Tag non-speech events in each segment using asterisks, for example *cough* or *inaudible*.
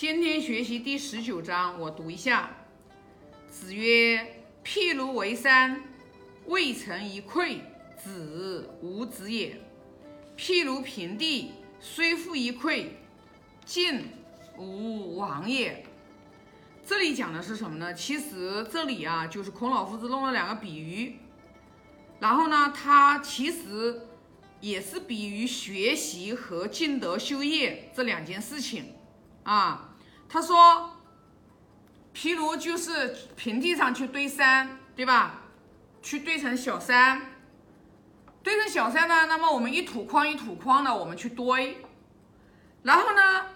今天学习第十九章，我读一下。子曰：“譬如为山，未成一篑，子无子也；譬如平地，虽覆一篑，进无往也。”这里讲的是什么呢？其实这里啊，就是孔老夫子弄了两个比喻，然后呢，他其实也是比喻学习和尽德修业这两件事情啊。他说，譬如就是平地上去堆山，对吧？去堆成小山，堆成小山呢，那么我们一土筐一土筐的我们去堆，然后呢，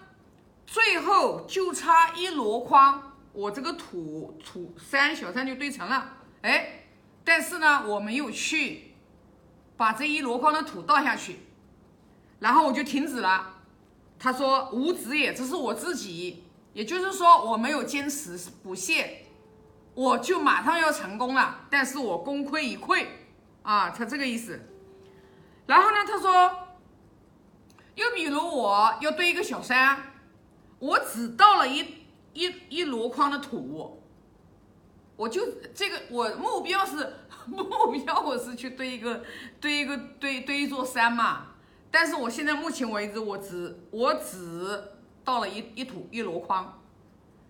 最后就差一箩筐。我这个土土山小山就堆成了，哎，但是呢，我没有去把这一箩筐的土倒下去，然后我就停止了。他说无止也，这是我自己，也就是说我没有坚持不懈，我就马上要成功了，但是我功亏一篑啊，他这个意思。然后呢，他说，又比如我要堆一个小山，我只倒了一。一一箩筐的土，我就这个我目标是 *laughs* 目标我是去堆一个堆一个堆堆一座山嘛，但是我现在目前为止我只我只倒了一一土一箩筐，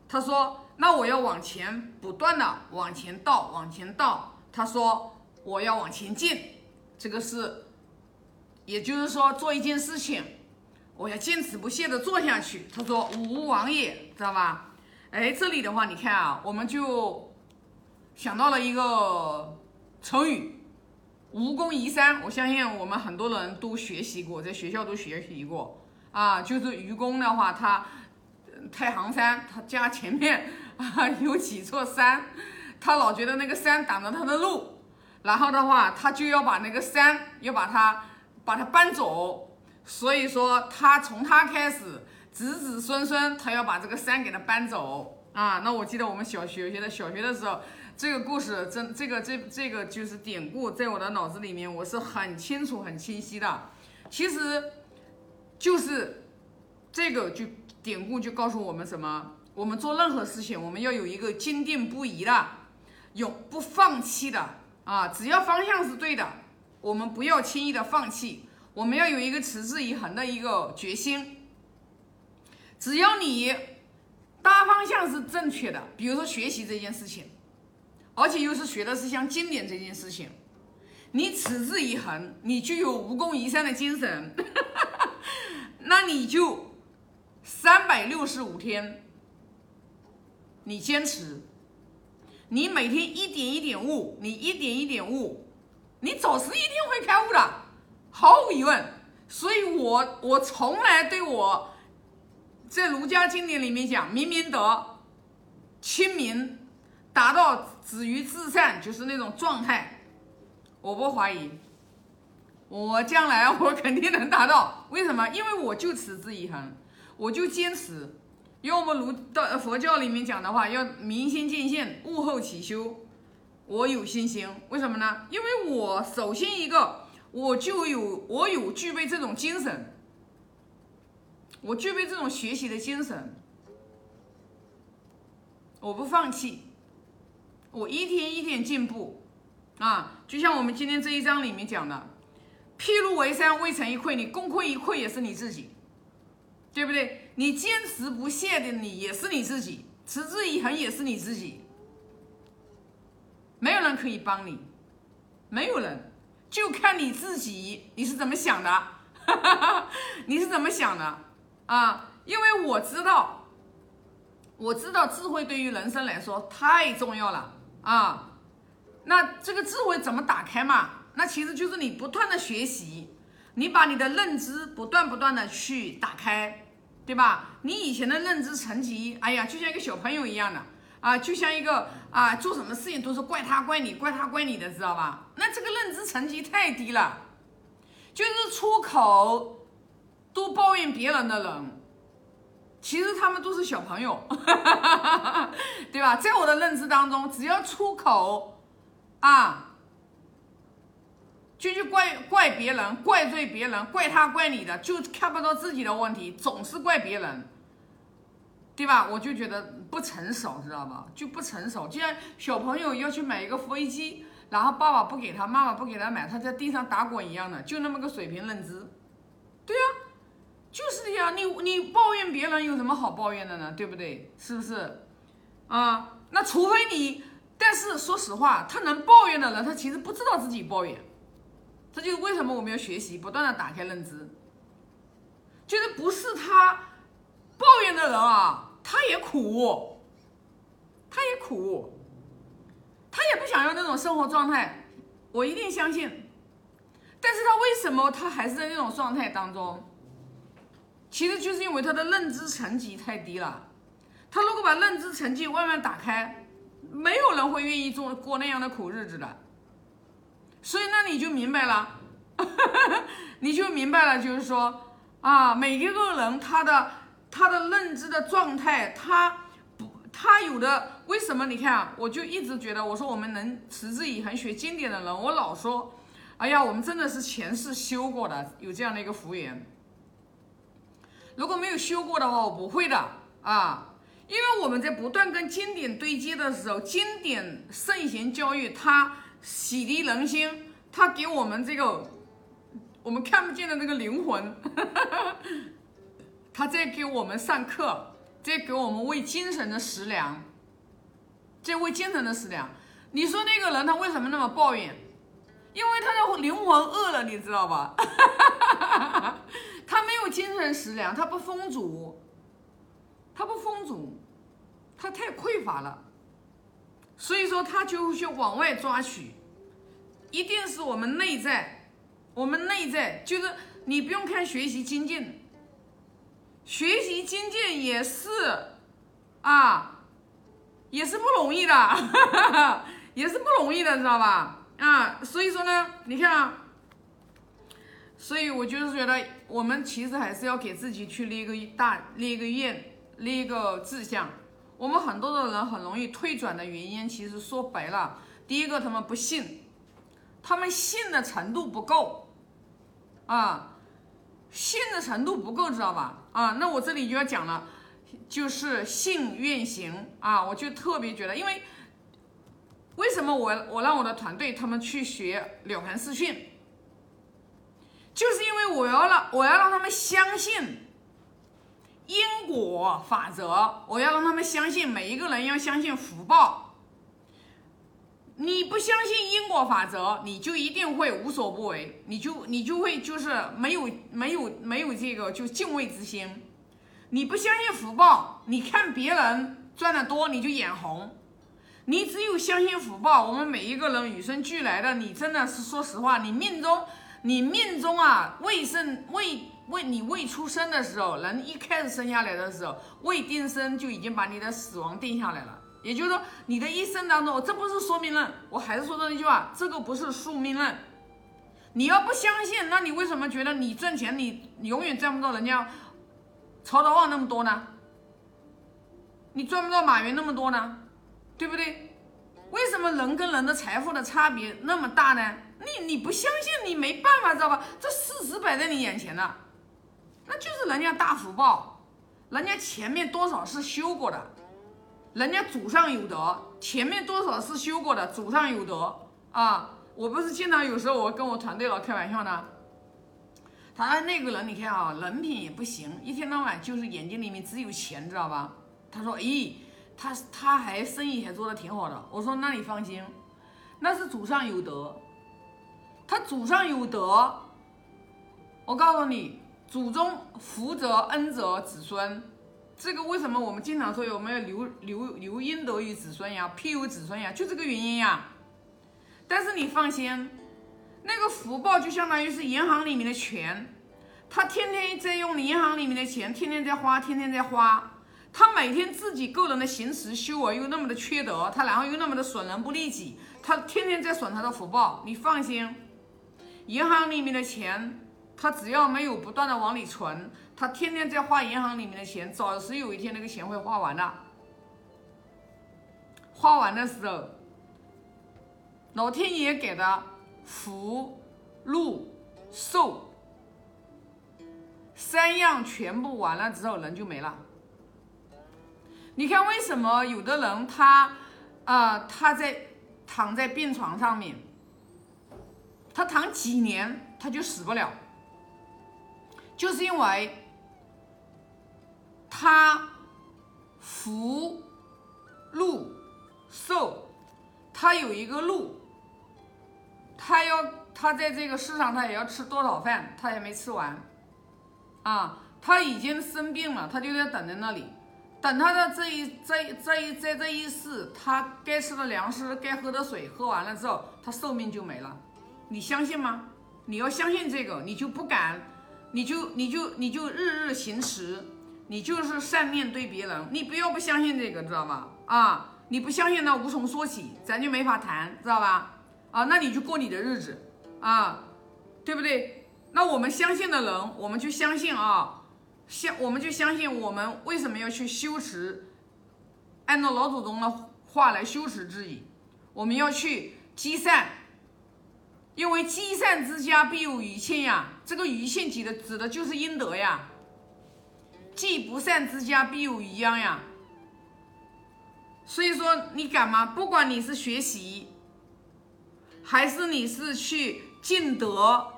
他说那我要往前不断的往前倒往前倒，他说我要往前进，这个是也就是说做一件事情，我要坚持不懈的做下去，他说无往也，知道吧？哎，这里的话，你看啊，我们就想到了一个成语“愚公移山”。我相信我们很多人都学习过，在学校都学习过啊。就是愚公的话，他太行山，他家前面啊有几座山，他老觉得那个山挡着他的路，然后的话，他就要把那个山要把它把它搬走。所以说，他从他开始。子子孙孙，他要把这个山给他搬走啊！那我记得我们小学学的小学的时候，这个故事真这个这这个就是典故，在我的脑子里面我是很清楚很清晰的。其实，就是这个就典故就告诉我们什么？我们做任何事情，我们要有一个坚定不移的、永不放弃的啊！只要方向是对的，我们不要轻易的放弃，我们要有一个持之以恒的一个决心。只要你大方向是正确的，比如说学习这件事情，而且又是学的是像经典这件事情，你持之以恒，你具有无功移山的精神，那你就三百六十五天，你坚持，你每天一点一点悟，你一点一点悟，你总是一定会开悟的，毫无疑问。所以我我从来对我。在儒家经典里面讲，明明德、亲民，达到止于至善，就是那种状态。我不怀疑，我将来我肯定能达到。为什么？因为我就持之以恒，我就坚持。用我们儒道佛教里面讲的话，要明心见性，悟后起修。我有信心，为什么呢？因为我首先一个，我就有我有具备这种精神。我具备这种学习的精神，我不放弃，我一天一天进步，啊，就像我们今天这一章里面讲的，譬如为山，未成一篑，你功亏一篑也是你自己，对不对？你坚持不懈的你也是你自己，持之以恒也是你自己，没有人可以帮你，没有人，就看你自己你是怎么想的，*laughs* 你是怎么想的？啊，因为我知道，我知道智慧对于人生来说太重要了啊。那这个智慧怎么打开嘛？那其实就是你不断的学习，你把你的认知不断不断的去打开，对吧？你以前的认知层级，哎呀，就像一个小朋友一样的啊，就像一个啊，做什么事情都是怪他怪你，怪他怪你的，知道吧？那这个认知层级太低了，就是出口。都抱怨别人的人，其实他们都是小朋友，*laughs* 对吧？在我的认知当中，只要出口啊，就去怪怪别人、怪罪别人、怪他怪你的，就看不到自己的问题，总是怪别人。对吧？我就觉得不成熟，知道吧？就不成熟。就像小朋友要去买一个飞机，然后爸爸不给他，妈妈不给他买，他在地上打滚一样的，就那么个水平认知。对呀，就是的呀。你你抱怨别人有什么好抱怨的呢？对不对？是不是？啊，那除非你，但是说实话，他能抱怨的人，他其实不知道自己抱怨。这就是为什么我们要学习，不断的打开认知。就是不是他抱怨的人啊，他也苦，他也苦，他也不想要那种生活状态。我一定相信，但是他为什么他还是在那种状态当中？其实就是因为他的认知层级太低了。他如果把认知层级慢慢打开，没有人会愿意做过那样的苦日子的。所以那你就明白了，*laughs* 你就明白了，就是说。啊，每一个人他的他的认知的状态，他不他有的为什么？你看，我就一直觉得，我说我们能持之以恒学经典的人，我老说，哎呀，我们真的是前世修过的，有这样的一个福缘。如果没有修过的话，我不会的啊，因为我们在不断跟经典对接的时候，经典圣贤教育，它洗涤人心，他给我们这个。我们看不见的那个灵魂，*laughs* 他在给我们上课，在给我们喂精神的食粮，在喂精神的食粮。你说那个人他为什么那么抱怨？因为他的灵魂饿了，你知道吧？*laughs* 他没有精神食粮，他不丰足，他不丰足，他太匮乏了，所以说他就会去往外抓取，一定是我们内在。我们内在就是你不用看学习精进，学习精进也是啊，也是不容易的，*laughs* 也是不容易的，知道吧？啊，所以说呢，你看啊，所以我就是觉得，我们其实还是要给自己去立一个大立一个愿，立一个志向。我们很多的人很容易退转的原因，其实说白了，第一个他们不信，他们信的程度不够。啊，信的程度不够，知道吧？啊，那我这里就要讲了，就是信愿行啊，我就特别觉得，因为为什么我我让我的团队他们去学了凡四训，就是因为我要让我要让他们相信因果法则，我要让他们相信每一个人要相信福报。你不相信因果法则，你就一定会无所不为，你就你就会就是没有没有没有这个就敬畏之心。你不相信福报，你看别人赚的多你就眼红。你只有相信福报，我们每一个人与生俱来的，你真的是说实话，你命中你命中啊未生未未你未出生的时候，人一开始生下来的时候，未定生就已经把你的死亡定下来了。也就是说，你的一生当中，这不是说命论，我还是说的那句话，这个不是宿命论。你要不相信，那你为什么觉得你挣钱，你永远赚不到人家曹德旺那么多呢？你赚不到马云那么多呢？对不对？为什么人跟人的财富的差别那么大呢？你你不相信，你没办法，知道吧？这事实摆在你眼前了，那就是人家大福报，人家前面多少是修过的。人家祖上有德，前面多少是修过的，祖上有德啊！我不是经常有时候我跟我团队老开玩笑呢。他那个人你看啊，人品也不行，一天到晚就是眼睛里面只有钱，知道吧？他说，咦，他他还生意还做得挺好的。我说那你放心，那是祖上有德，他祖上有德，我告诉你，祖宗福泽恩泽子孙。这个为什么我们经常说我们要留留留阴德于子孙呀，庇佑子孙呀，就这个原因呀。但是你放心，那个福报就相当于是银行里面的钱，他天天在用银行里面的钱，天天在花，天天在花。他每天自己个人的行持修为又那么的缺德，他然后又那么的损人不利己，他天天在损他的福报。你放心，银行里面的钱。他只要没有不断的往里存，他天天在花银行里面的钱，早是有一天那个钱会花完的。花完的时候，老天爷给的福、禄、寿三样全部完了之后，人就没了。你看为什么有的人他啊、他在躺在病床上面，他躺几年他就死不了，就是因为他福禄寿，他有一个禄，他要他在这个世上他也要吃多少饭，他也没吃完，啊，他已经生病了，他就在等在那里。等他的这一这一这一在这一世，他该吃的粮食、该喝的水喝完了之后，他寿命就没了。你相信吗？你要相信这个，你就不敢，你就你就你就日日行持，你就是善面对别人。你不要不相信这个，知道吧？啊，你不相信那无从说起，咱就没法谈，知道吧？啊，那你就过你的日子啊，对不对？那我们相信的人，我们就相信啊。相，我们就相信我们为什么要去修持，按照老祖宗的话来修持之意，我们要去积善，因为积善之家必有余庆呀。这个余庆指的指的就是阴德呀。积不善之家必有余殃呀。所以说你敢吗？不管你是学习，还是你是去尽德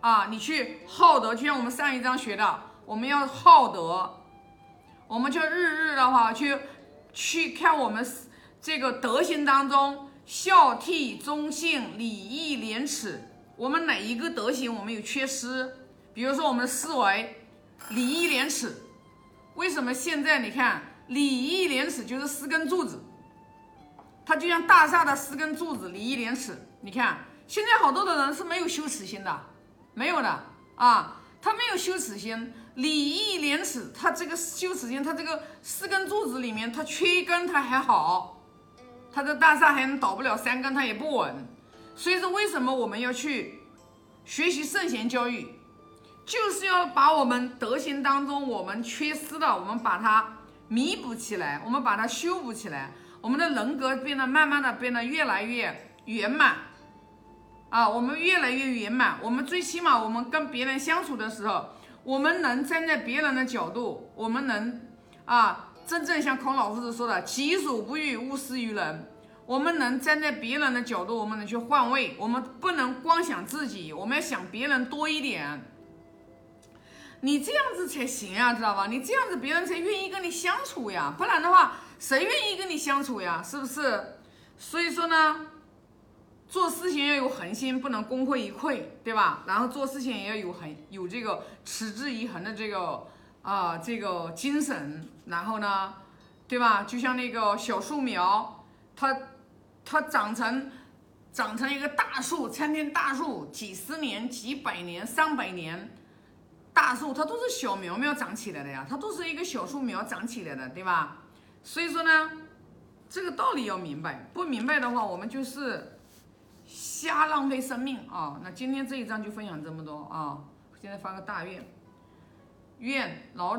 啊，你去好德，就像我们上一章学的。我们要好德，我们就日日的话去去看我们这个德行当中孝悌忠信礼义廉耻，我们哪一个德行我们有缺失？比如说我们的思维礼义廉耻，为什么现在你看礼义廉耻就是四根柱子，它就像大厦的四根柱子，礼义廉耻。你看现在好多的人是没有羞耻心的，没有的啊。他没有羞耻心，礼义廉耻，他这个羞耻心，他这个四根柱子里面，他缺一根他还好，他的大厦还能倒不了三根，他也不稳。所以说，为什么我们要去学习圣贤教育，就是要把我们德行当中我们缺失的，我们把它弥补起来，我们把它修补起来，我们的人格变得慢慢的变得越来越圆满。啊，我们越来越圆满。我们最起码，我们跟别人相处的时候，我们能站在别人的角度，我们能啊，真正像孔老夫子说的“己所不欲，勿施于人”。我们能站在别人的角度，我们能去换位。我们不能光想自己，我们要想别人多一点。你这样子才行啊，知道吧？你这样子，别人才愿意跟你相处呀。不然的话，谁愿意跟你相处呀？是不是？所以说呢。做事情要有恒心，不能功亏一篑，对吧？然后做事情也要有恒，有这个持之以恒的这个啊这个精神。然后呢，对吧？就像那个小树苗，它它长成长成一个大树，参天大树，几十年、几百年、上百年大树，它都是小苗苗长起来的呀，它都是一个小树苗长起来的，对吧？所以说呢，这个道理要明白，不明白的话，我们就是。瞎浪费生命啊！那今天这一章就分享这么多啊！现在发个大愿，愿老者。